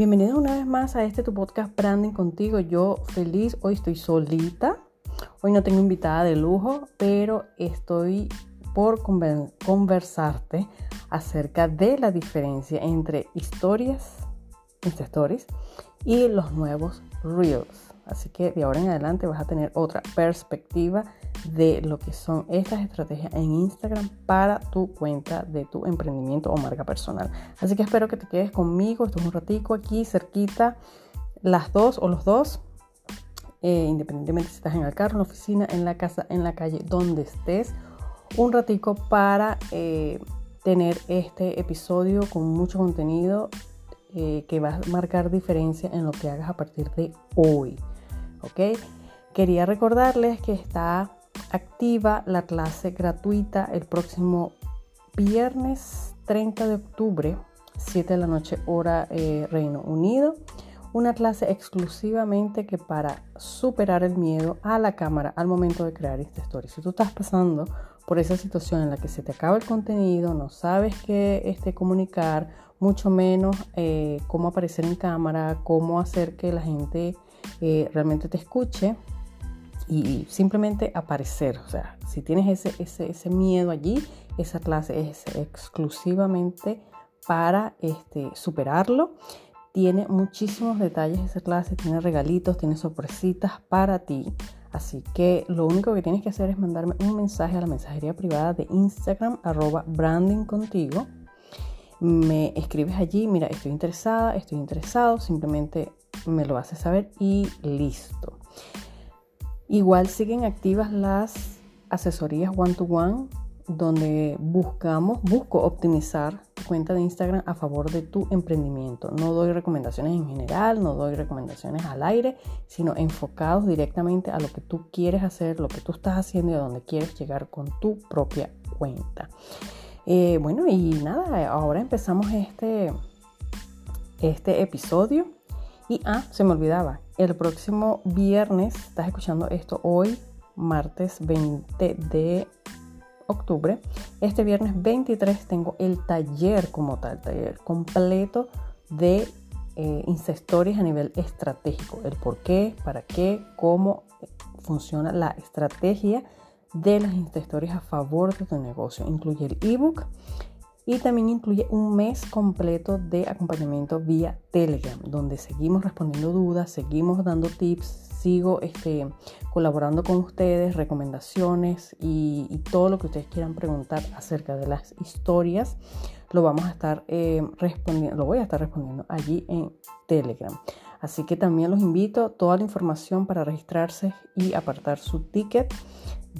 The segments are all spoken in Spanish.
Bienvenidos una vez más a este tu podcast Branding contigo. Yo feliz, hoy estoy solita. Hoy no tengo invitada de lujo, pero estoy por conversarte acerca de la diferencia entre historias, Insta Stories y los nuevos Reels. Así que de ahora en adelante vas a tener otra perspectiva de lo que son estas estrategias en Instagram para tu cuenta de tu emprendimiento o marca personal. Así que espero que te quedes conmigo. Esto es un ratico aquí cerquita, las dos o los dos. Eh, independientemente si estás en el carro, en la oficina, en la casa, en la calle, donde estés, un ratico para eh, tener este episodio con mucho contenido eh, que va a marcar diferencia en lo que hagas a partir de hoy. ¿ok? Quería recordarles que está activa la clase gratuita el próximo viernes 30 de octubre, 7 de la noche hora eh, Reino Unido. Una clase exclusivamente que para superar el miedo a la cámara al momento de crear esta historia. Si tú estás pasando por esa situación en la que se te acaba el contenido, no sabes qué este, comunicar, mucho menos eh, cómo aparecer en cámara, cómo hacer que la gente eh, realmente te escuche y simplemente aparecer. O sea, si tienes ese, ese, ese miedo allí, esa clase es exclusivamente para este, superarlo. Tiene muchísimos detalles esa clase, tiene regalitos, tiene sorpresitas para ti. Así que lo único que tienes que hacer es mandarme un mensaje a la mensajería privada de Instagram, arroba branding contigo. Me escribes allí, mira, estoy interesada, estoy interesado, simplemente me lo hace saber y listo. Igual siguen activas las asesorías one-to-one donde buscamos, busco optimizar tu cuenta de Instagram a favor de tu emprendimiento. No doy recomendaciones en general, no doy recomendaciones al aire, sino enfocados directamente a lo que tú quieres hacer, lo que tú estás haciendo y a dónde quieres llegar con tu propia cuenta. Eh, bueno, y nada, ahora empezamos este, este episodio. Y ah, se me olvidaba, el próximo viernes, estás escuchando esto hoy, martes 20 de octubre. Este viernes 23 tengo el taller como tal, taller completo de eh, a nivel estratégico. El por qué, para qué, cómo funciona la estrategia de las Insta a favor de tu negocio. Incluye el ebook y también incluye un mes completo de acompañamiento vía Telegram, donde seguimos respondiendo dudas, seguimos dando tips, sigo este, colaborando con ustedes, recomendaciones y, todo lo que ustedes quieran preguntar acerca de las historias, lo vamos a estar eh, respondiendo, lo voy a estar respondiendo allí en Telegram. Así que también los invito, toda la información para registrarse y apartar su ticket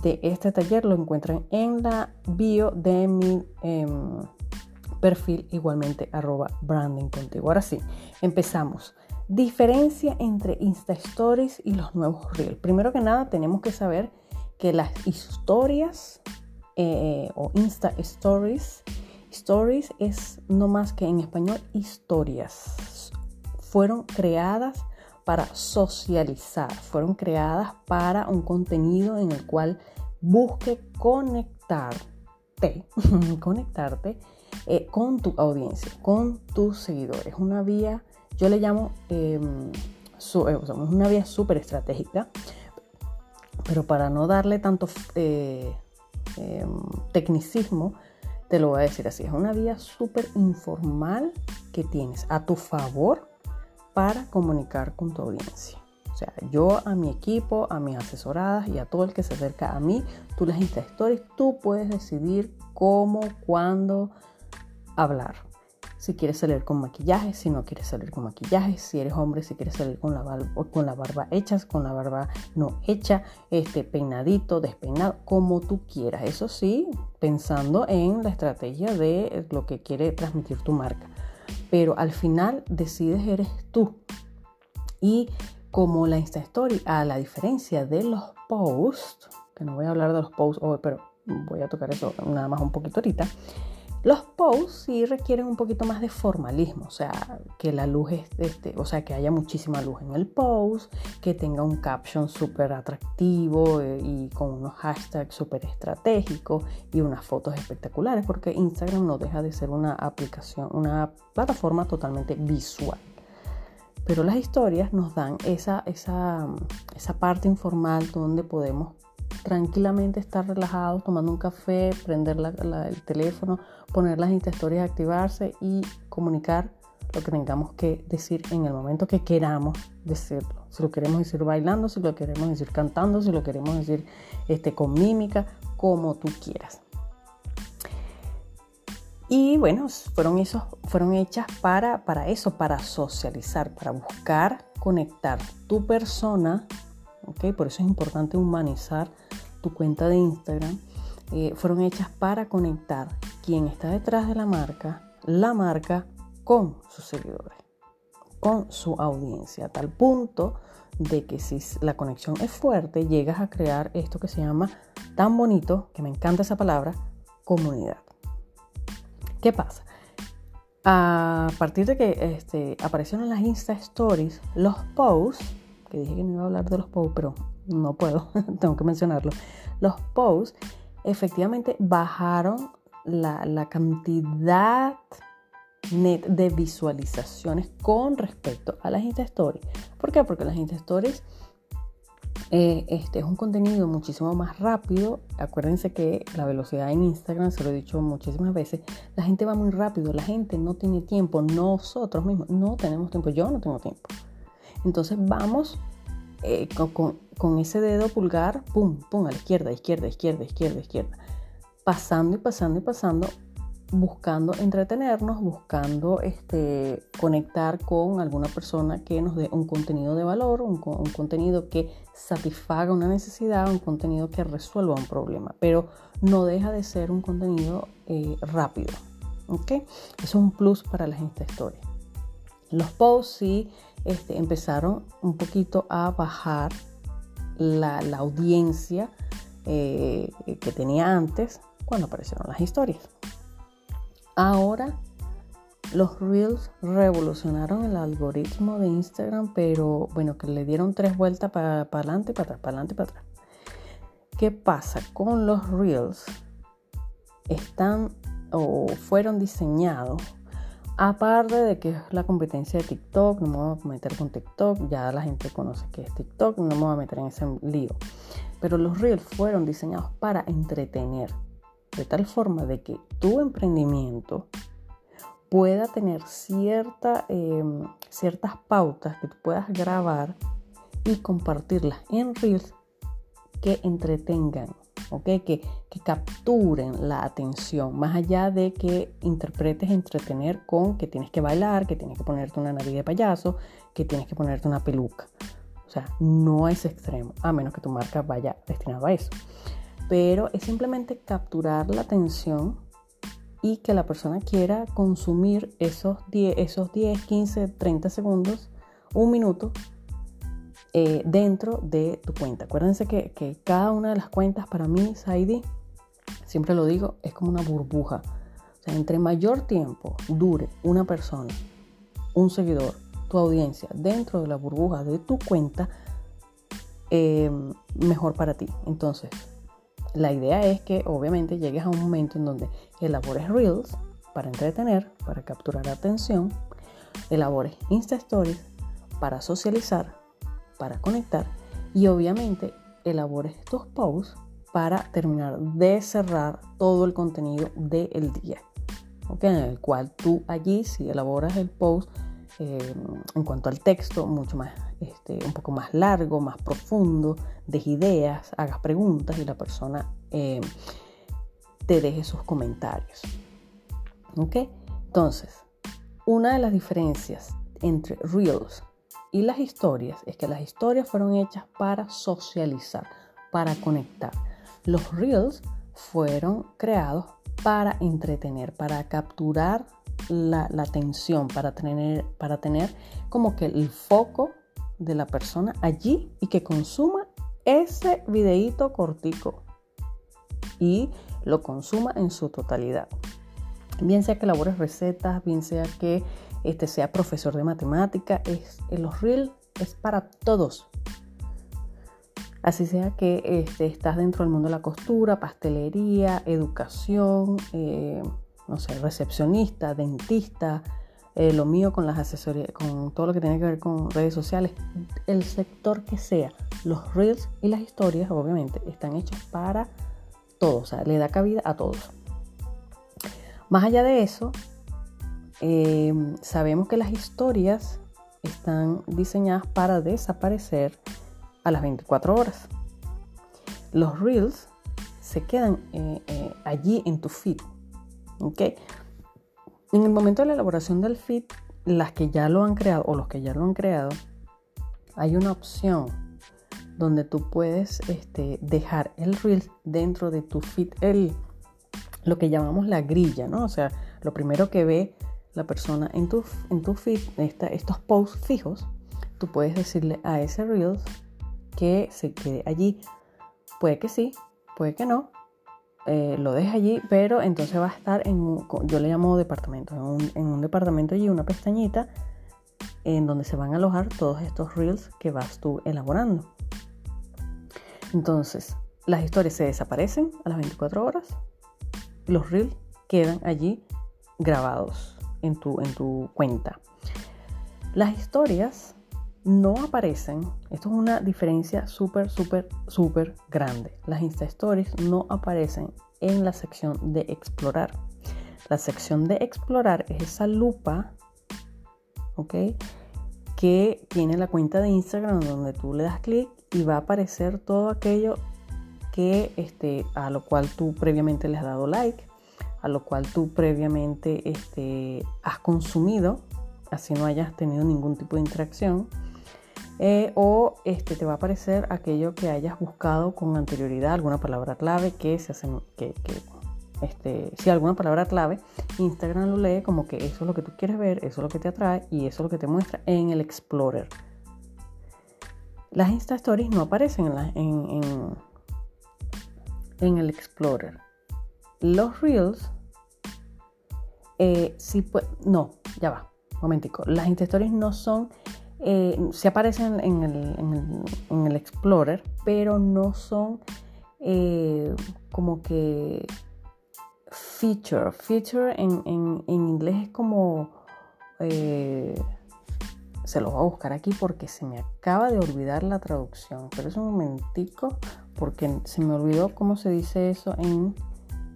de este taller lo encuentran en la bio de mi em, perfil igualmente arroba branding contigo. Ahora sí, empezamos. Diferencia entre Insta Stories y los nuevos Reels. Primero que nada tenemos que saber que las historias eh, o Insta Stories, Stories es no más que en español historias. Fueron creadas para socializar, fueron creadas para un contenido en el cual busque conectarte, conectarte eh, con tu audiencia, con tus seguidores. Una vía, yo le llamo, em, eh, una vía súper estratégica, pero para no darle tanto eh, em, tecnicismo, te lo voy a decir así, es una vía súper informal que tienes a tu favor para comunicar con tu audiencia. O sea, yo a mi equipo, a mis asesoradas y a todo el que se acerca a mí, tú les Insta Stories, tú puedes decidir cómo, cuándo hablar. Si quieres salir con maquillaje, si no quieres salir con maquillaje, si eres hombre, si quieres salir con la, barba, hecha, con la barba no hecha, este, peinadito, despeinado, como tú quieras. Eso sí, pensando en la estrategia de lo que quiere transmitir tu marca pero al final decides eres tú. Y como la Insta Story, a la diferencia de los posts, que no voy a hablar de los posts hoy, pero voy a tocar eso nada más un poquito ahorita, los posts sí requieren un poquito más de formalismo, o sea, que la luz este, o sea, que haya muchísima luz en el post, que tenga un caption súper atractivo eh, y con unos hashtags súper estratégicos y unas fotos espectaculares, porque Instagram no deja de ser una aplicación, una plataforma totalmente visual. Pero las historias nos dan esa, esa, esa parte informal donde podemos tranquilamente estar relajados, tomando un café, prender el teléfono, poner las historias, activarse y comunicar lo que tengamos que decir en el momento que queramos decirlo. Si lo queremos decir bailando, si lo queremos decir cantando, si lo queremos decir este, con mímica, como tú quieras. Y bueno, fueron, esos, fueron hechas para, para eso, para socializar, para buscar conectar tu persona. ¿Okay? Por eso es importante humanizar tu cuenta de Instagram. Eh, fueron hechas para conectar quien está detrás de la marca, la marca con sus seguidores, con su audiencia, a tal punto de que si la conexión es fuerte, llegas a crear esto que se llama tan bonito, que me encanta esa palabra, comunidad. ¿Qué pasa? A partir de que este, aparecieron las Insta Stories, los posts, que dije que no iba a hablar de los posts, pero no puedo, tengo que mencionarlo. Los posts efectivamente bajaron la, la cantidad net de visualizaciones con respecto a las Insta Stories. ¿Por qué? Porque las Insta Stories eh, este es un contenido muchísimo más rápido. Acuérdense que la velocidad en Instagram, se lo he dicho muchísimas veces, la gente va muy rápido, la gente no tiene tiempo, nosotros mismos no tenemos tiempo, yo no tengo tiempo. Entonces vamos eh, con, ese dedo pulgar, pum, pum, a la izquierda, izquierda, izquierda, izquierda, izquierda, pasando y pasando y pasando buscando entretenernos, buscando este, conectar con alguna persona que nos dé un contenido de valor, un, contenido que satisfaga una necesidad, un contenido que resuelva un problema, pero no deja de ser un contenido eh, rápido. ¿okay? Eso es un plus para la gente historia. Los posts sí este, empezaron un poquito a bajar la, audiencia eh, que tenía antes cuando aparecieron las historias. Ahora los Reels revolucionaron el algoritmo de Instagram, pero bueno, que le dieron tres vueltas para adelante, para atrás, para adelante, para atrás. ¿Qué pasa con los Reels? Están o fueron diseñados, aparte de que es la competencia de TikTok, no me voy a meter con TikTok, ya la gente conoce que es TikTok, no me voy a meter en ese lío. Pero los Reels fueron diseñados para entretener de tal forma de que tu emprendimiento pueda tener cierta, em, ciertas pautas que tú puedas grabar y compartirlas en Reels que entretengan, ¿okay? que, que capturen la atención, más allá de que interpretes entretener con que tienes que bailar, que tienes que ponerte una nariz de payaso, que tienes que ponerte una peluca. O sea, no es extremo, a menos que tu marca vaya destinada a eso pero es simplemente capturar la atención y que la persona quiera consumir esos 10, esos 10 15, 30 segundos, un minuto eh, dentro de tu cuenta. Acuérdense que, cada una de las cuentas para mí, Saidi, siempre lo digo, es como una burbuja. O sea, entre mayor tiempo dure una persona, un seguidor, tu audiencia dentro de la burbuja de tu cuenta, eh, mejor para ti. Entonces, la idea es que obviamente llegues a un momento en donde elabores reels para entretener, para capturar atención, elabores Insta Stories para socializar, para conectar y obviamente elabores tus posts para terminar de cerrar todo el contenido del día. En el cual tú allí si elaboras el post eh, en cuanto al texto mucho más este, un poco más largo, más profundo, des ideas, hagas preguntas y la persona eh, te deje sus comentarios. ¿Ok? Entonces, una de las diferencias entre Reels y las historias es que las historias fueron hechas para socializar, para conectar. Los Reels fueron creados para entretener, para capturar la, atención, para tener, para tener como que el foco de la persona allí y que consuma ese videíto cortico y lo consuma en su totalidad. Bien sea que elabores recetas, bien sea que este sea profesor de matemática, es, los Reels es para todos. Así sea que este, estás dentro del mundo de la costura, pastelería, educación, eh, no sé, recepcionista, dentista, eh, lo mío con las asesorías, con todo lo que tiene que ver con redes sociales, el sector que sea, los reels y las historias, obviamente, están hechos para todos, o sea, le da cabida a todos. Más allá de eso, eh, sabemos que las historias están diseñadas para desaparecer a las 24 horas. Los reels se quedan eh, allí en tu feed. ¿ok? En el momento de la elaboración del feed, las que ya lo han creado o los que ya lo han creado, hay una opción donde tú puedes este, dejar el reel dentro de tu feed, el, lo que llamamos la grilla, ¿no? O sea, lo primero que ve la persona en tu, en tu feed, estos posts fijos, tú puedes decirle a ese reel que se quede allí. Puede que sí, puede que no, eh, lo deja allí, pero entonces va a estar en, un, yo le llamo departamento, en en un departamento allí, una pestañita en donde se van a alojar todos estos reels que vas tú elaborando. Entonces, las historias se desaparecen a las 24 horas, los reels quedan allí grabados en tu, en tu cuenta. Las historias no aparecen, esto es una diferencia súper, súper, súper grande. Las Insta Stories no aparecen en la sección de explorar. La sección de explorar es esa lupa, ¿ok? Que tiene la cuenta de Instagram donde tú le das clic y va a aparecer todo aquello que, este, a lo cual tú previamente le has dado like, a lo cual tú previamente este, has consumido, así no hayas tenido ningún tipo de interacción eh, o este, te va a aparecer aquello que hayas buscado con anterioridad, alguna palabra clave que se hace, que, este, si alguna palabra clave, Instagram lo lee como que eso es lo que tú quieres ver, eso es lo que te atrae y eso es lo que te muestra en el Explorer. Las Insta Stories no aparecen en, en, el Explorer. Los Reels, eh, pues, no, ya va, momentico. Las Insta Stories no son eh, se aparecen en el, Explorer, pero no son eh, como que feature. Feature en, inglés es como... Eh, se lo voy a buscar aquí porque se me acaba de olvidar la traducción. Pero es un momentico porque se me olvidó cómo se dice eso en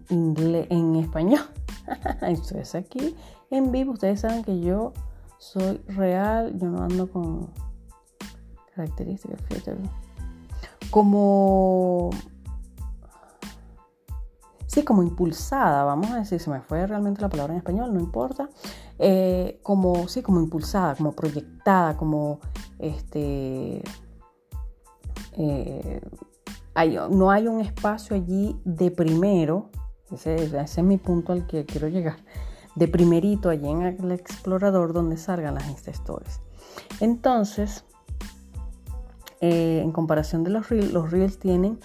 en español. Entonces aquí en vivo ustedes saben que yo soy real, yo no ando con características, Como. Sí, como impulsada, vamos a decir, se me fue realmente la palabra en español, no importa. Eh, como, sí, como impulsada, como proyectada, como este. Eh, no hay un espacio allí de primero, ese es mi punto al que quiero llegar de primerito allí en el explorador donde salgan las Insta Stories. Entonces, eh, en comparación de los Reels, los Reels tienen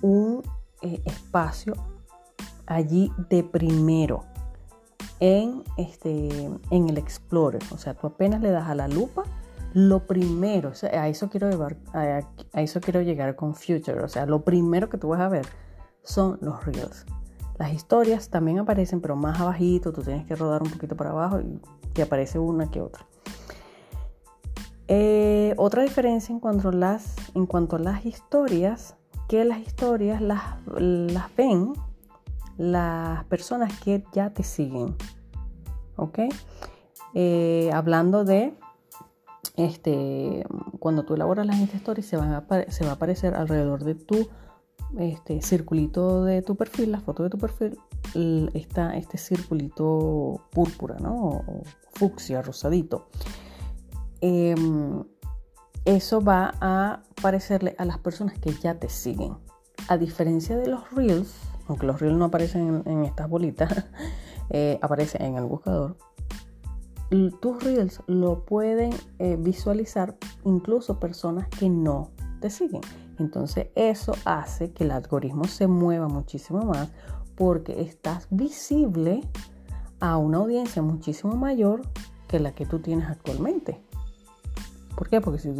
un eh, espacio allí de primero en, este, en el Explorer. O sea, tú apenas le das a la lupa, lo primero, a, eso quiero llevar, a, a eso quiero llegar con Future. O sea, lo primero que tú vas a ver son los Reels. Las historias también aparecen, pero más abajito, tú tienes que rodar un poquito para abajo y te aparece una que otra. Eh, otra diferencia en cuanto, a las, en cuanto a las historias, que las historias las, las ven las personas que ya te siguen. ¿Ok? Eh, hablando de este, cuando tú elaboras las Insta se, van se va a aparecer alrededor de tu este circulito de tu perfil, la foto de tu perfil, está este circulito púrpura, ¿no? O fucsia, rosadito. Em, eso va a parecerle a las personas que ya te siguen. A diferencia de los reels, aunque los reels no aparecen en, estas bolitas, eh, aparecen en el buscador. Tus reels lo pueden eh, visualizar incluso personas que no te siguen. Entonces eso hace que el algoritmo se mueva muchísimo más porque estás visible a una audiencia muchísimo mayor que la que tú tienes actualmente. ¿Por qué? Porque si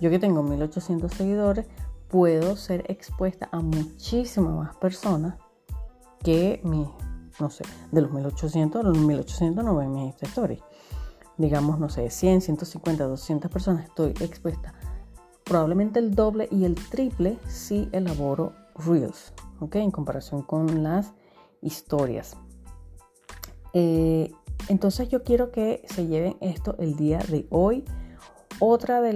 yo que tengo 1800 seguidores, puedo ser expuesta a muchísimas más personas que mi, no sé, de los 1800 a los 1800 no ven mis stories. digamos, no sé, 100, 150, 200 personas, estoy expuesta probablemente el doble y el triple si elaboro reels, ¿ok? En comparación con las historias. Eh, entonces yo quiero que se lleven esto el día de hoy. Otra de,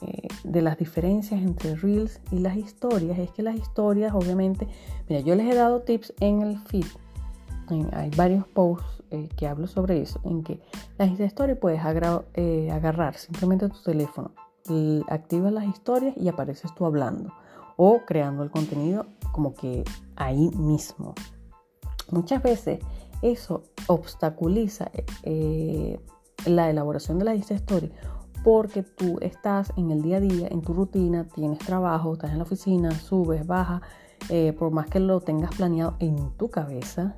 eh, de las diferencias entre reels y las historias es que las historias, obviamente, mira, yo les he dado tips en el feed. hay varios posts eh, que hablo sobre eso, en que las historias puedes agarrar simplemente tu teléfono, activas las historias y apareces tú hablando o creando el contenido como que ahí mismo. Muchas veces eso obstaculiza eh, la elaboración de la Insta porque tú estás en el día a día, en tu rutina, tienes trabajo, estás en la oficina, subes, bajas, eh, por más que lo tengas planeado en tu cabeza,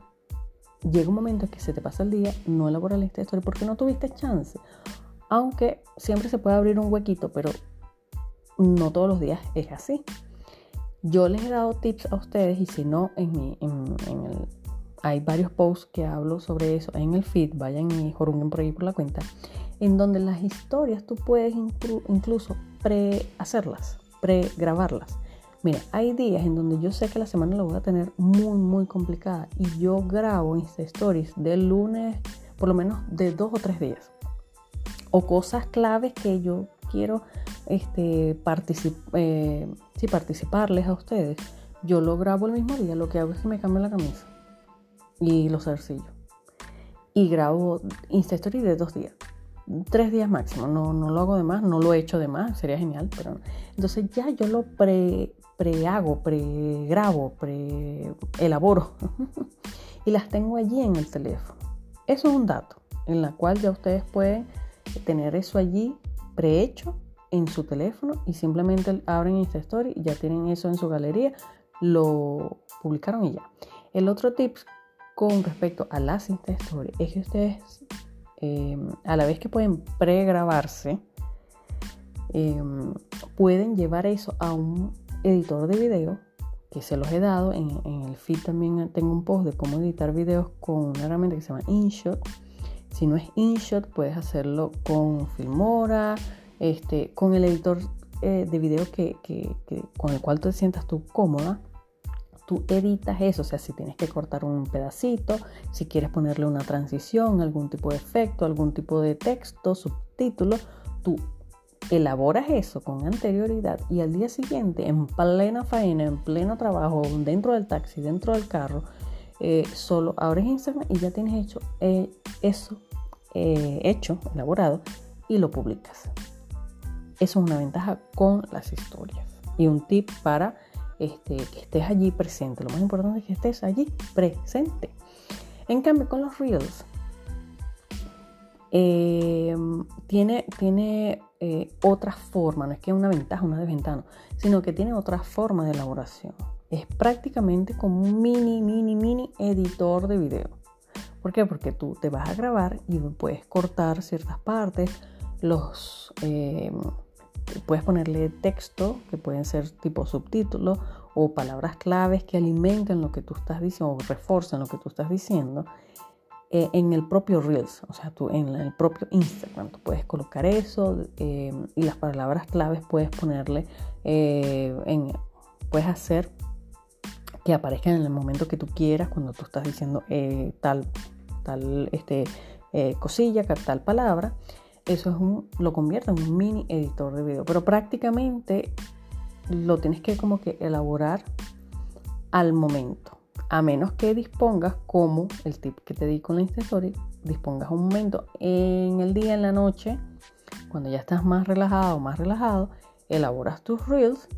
llega un momento en que se te pasa el día, no elaboras la Insta porque no tuviste chance aunque siempre se puede abrir un huequito, pero no todos los días es así. Yo les he dado tips a ustedes y si no, en, hay varios posts que hablo sobre eso en el feed, vayan y jorungen por ahí por la cuenta, en donde las historias tú puedes incluso pre-hacerlas, pre-grabarlas. Mira, hay días en donde yo sé que la semana la voy a tener muy, muy complicada y yo grabo Insta Stories de lunes, por lo menos de dos o tres días o cosas claves que yo quiero este, eh, participarles a ustedes, yo lo grabo el mismo día. Lo que hago es que me cambio la camisa y los zarcillos. Y grabo Insta Story de dos días. Tres días máximo. No, no lo hago de más, no lo he hecho de más, sería genial. Pero Entonces ya yo lo pre, pre hago, pre grabo, pre elaboro. y las tengo allí en el teléfono. Eso es un dato en la cual ya ustedes pueden tener eso allí prehecho en su teléfono y simplemente abren Insta Story y ya tienen eso en su galería, lo publicaron y ya. El otro tip con respecto a las Insta Story es que ustedes em, a la vez que pueden pregrabarse, em, pueden llevar eso a un editor de video que se los he dado. En, en, el feed también tengo un post de cómo editar videos con una herramienta que se llama InShot si no es InShot, puedes hacerlo con Filmora, este, con el editor eh, de video que, con el cual te sientas tú cómoda. Tú editas eso, o sea, si tienes que cortar un pedacito, si quieres ponerle una transición, algún tipo de efecto, algún tipo de texto, subtítulo, tú elaboras eso con anterioridad y al día siguiente, en plena faena, en pleno trabajo, dentro del taxi, dentro del carro, eh, solo abres Instagram y ya tienes hecho eh, eso eh, hecho, elaborado, y lo publicas. Eso es una ventaja con las historias. Y un tip para este, que estés allí presente. Lo más importante es que estés allí presente. En cambio, con los reels, tiene, tiene otra forma, no es que es una ventaja, una desventaja, sino que tiene otra forma de elaboración es prácticamente como un mini, mini, mini editor de video. ¿Por qué? Porque tú te vas a grabar y puedes cortar ciertas partes, los, eh, puedes ponerle texto que pueden ser tipo subtítulos o palabras claves que alimenten lo que tú estás diciendo o refuerzan lo que tú estás diciendo eh, en el propio Reels, o sea, tú en el propio Instagram, tú puedes colocar eso eh, y las palabras claves puedes ponerle puedes hacer que aparezcan en el momento que tú quieras, cuando tú estás diciendo tal, tal este, eh, cosilla, tal palabra. Eso es un, lo convierte en un mini editor de video. Pero prácticamente lo tienes que como que elaborar al momento. A menos que dispongas, como el tip que te di con la Insta Story, dispongas un momento en el día, en la noche, cuando ya estás más relajado, más relajado, elaboras tus reels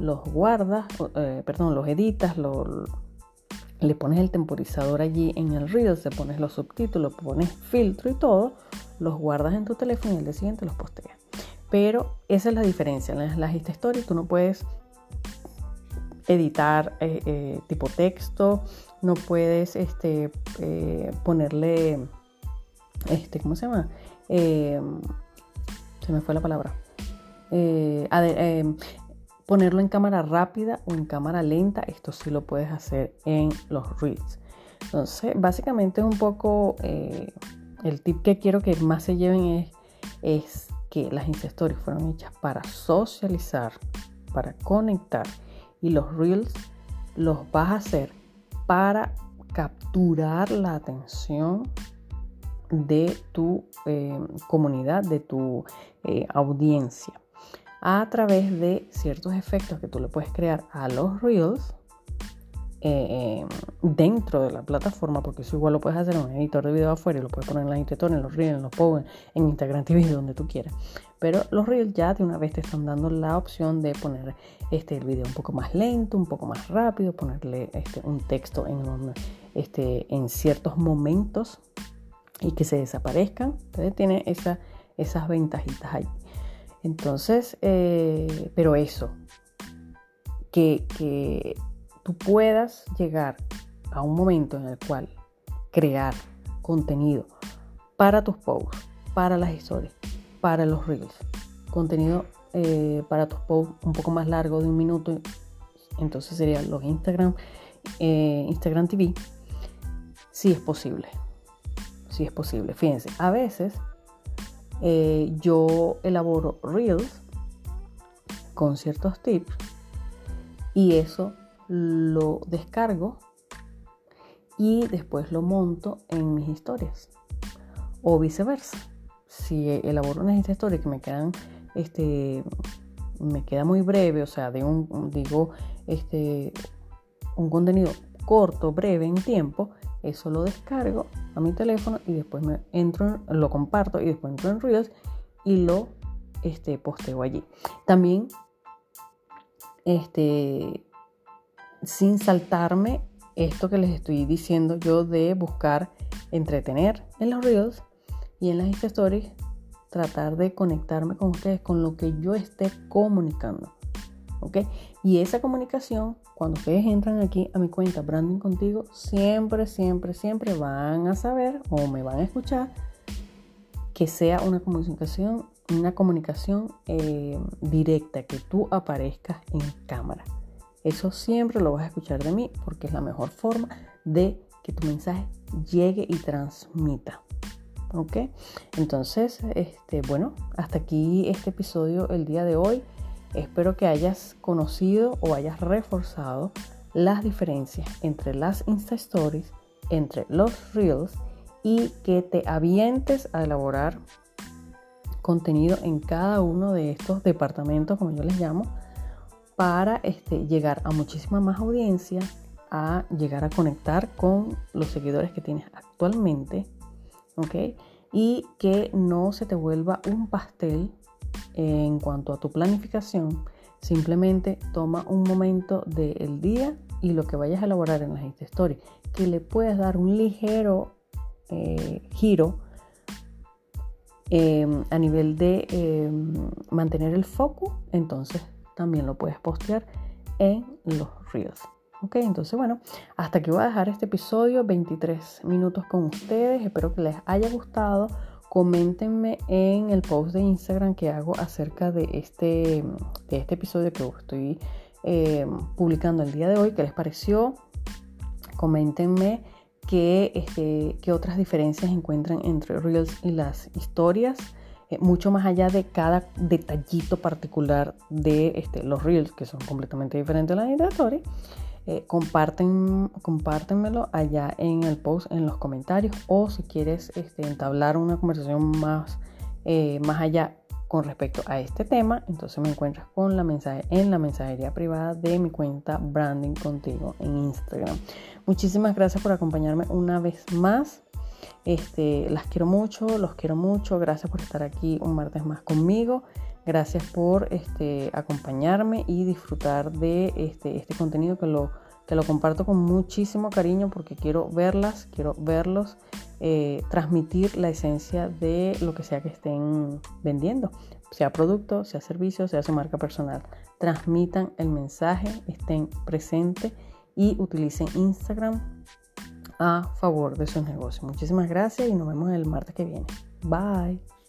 los guardas, eh, perdón, los editas, le pones el temporizador allí en el reel, se pones los subtítulos, pones filtro y todo, los guardas en tu teléfono y el día siguiente los posteas. Pero esa es la diferencia. En las Insta Stories tú no puedes editar eh, eh, tipo texto, no puedes este, ponerle, este, ¿cómo se llama? se me fue la palabra ponerlo en cámara rápida o en cámara lenta. Esto sí lo puedes hacer en los reels. Entonces, básicamente es un poco, eh, el tip que quiero que más se lleven es, es que las Insta fueron hechas para socializar, para conectar y los Reels los vas a hacer para capturar la atención de tu eh, comunidad, de tu eh, audiencia, a través de ciertos efectos que tú le puedes crear a los Reels eh, dentro de la plataforma, porque eso igual lo puedes hacer en un editor de video afuera y lo puedes poner en la editor, en los Reels, en los Power, en Instagram TV, donde tú quieras. Pero los Reels ya de una vez te están dando la opción de poner este, el video un poco más lento, un poco más rápido, ponerle este, un texto en, este, en ciertos momentos y que se desaparezcan. Entonces tiene esa, esas ventajitas ahí. Entonces, eh, pero eso, que, que tú puedas llegar a un momento en el cual crear contenido para tus posts, para las historias, para los reels, contenido eh, para tus posts un poco más largo de un minuto, entonces sería los Instagram, eh, Instagram TV, si es posible, si es posible. Fíjense, a veces eh, yo elaboro reels con ciertos tips y eso lo descargo y después lo monto en mis historias o viceversa. Si elaboro unas historias que me quedan, este, me queda muy breve, o sea, de un, digo, este, un contenido corto, breve en tiempo, eso lo descargo a mi teléfono y después me entro, lo comparto y después entro en Reels y lo este, posteo allí. También este, sin saltarme esto que les estoy diciendo yo de buscar entretener en los reels y en las Insta Stories, tratar de conectarme con ustedes con lo que yo esté comunicando. ¿Ok? Y esa comunicación, cuando ustedes entran aquí a mi cuenta Branding Contigo, siempre, siempre, siempre van a saber o me van a escuchar que sea una comunicación, una comunicación eh, directa, que tú aparezcas en cámara. Eso siempre lo vas a escuchar de mí porque es la mejor forma de que tu mensaje llegue y transmita. ¿Ok? Entonces, este, bueno, hasta aquí este episodio el día de hoy. Espero que hayas conocido o hayas reforzado las diferencias entre las Insta Stories, entre los Reels y que te avientes a elaborar contenido en cada uno de estos departamentos, como yo les llamo, para este, llegar a muchísima más audiencia, a llegar a conectar con los seguidores que tienes actualmente, ¿ok? Y que no se te vuelva un pastel en cuanto a tu planificación. Simplemente toma un momento del día y lo que vayas a elaborar en la Insta Story, que le puedas dar un ligero eh, giro em, a nivel de em, mantener el foco, entonces también lo puedes postear en los Reels. Ok, entonces bueno, hasta aquí voy a dejar este episodio, 23 minutos con ustedes. Espero que les haya gustado. Coméntenme en el post de Instagram que hago acerca de este, de este episodio que estoy eh, publicando el día de hoy. ¿Qué les pareció? Coméntenme qué, este, qué otras diferencias encuentran entre Reels y las historias. Eh, mucho más allá de cada detallito particular de este, los reels, que son completamente diferentes a las de eh, comparten, compártenmelo allá en el post, en los comentarios, o si quieres este, entablar una conversación más, eh, más allá con respecto a este tema, entonces me encuentras con la mensaje, en la mensajería privada de mi cuenta Branding Contigo en Instagram. Muchísimas gracias por acompañarme una vez más. Este, las quiero mucho, los quiero mucho. Gracias por estar aquí un martes más conmigo. Gracias por este, acompañarme y disfrutar de este, este contenido que lo, lo comparto con muchísimo cariño porque quiero verlas, quiero verlos, eh, transmitir la esencia de lo que sea que estén vendiendo, sea producto, sea servicio, sea su marca personal. Transmitan el mensaje, estén presentes y utilicen Instagram a favor de sus negocios. Muchísimas gracias y nos vemos el martes que viene. Bye.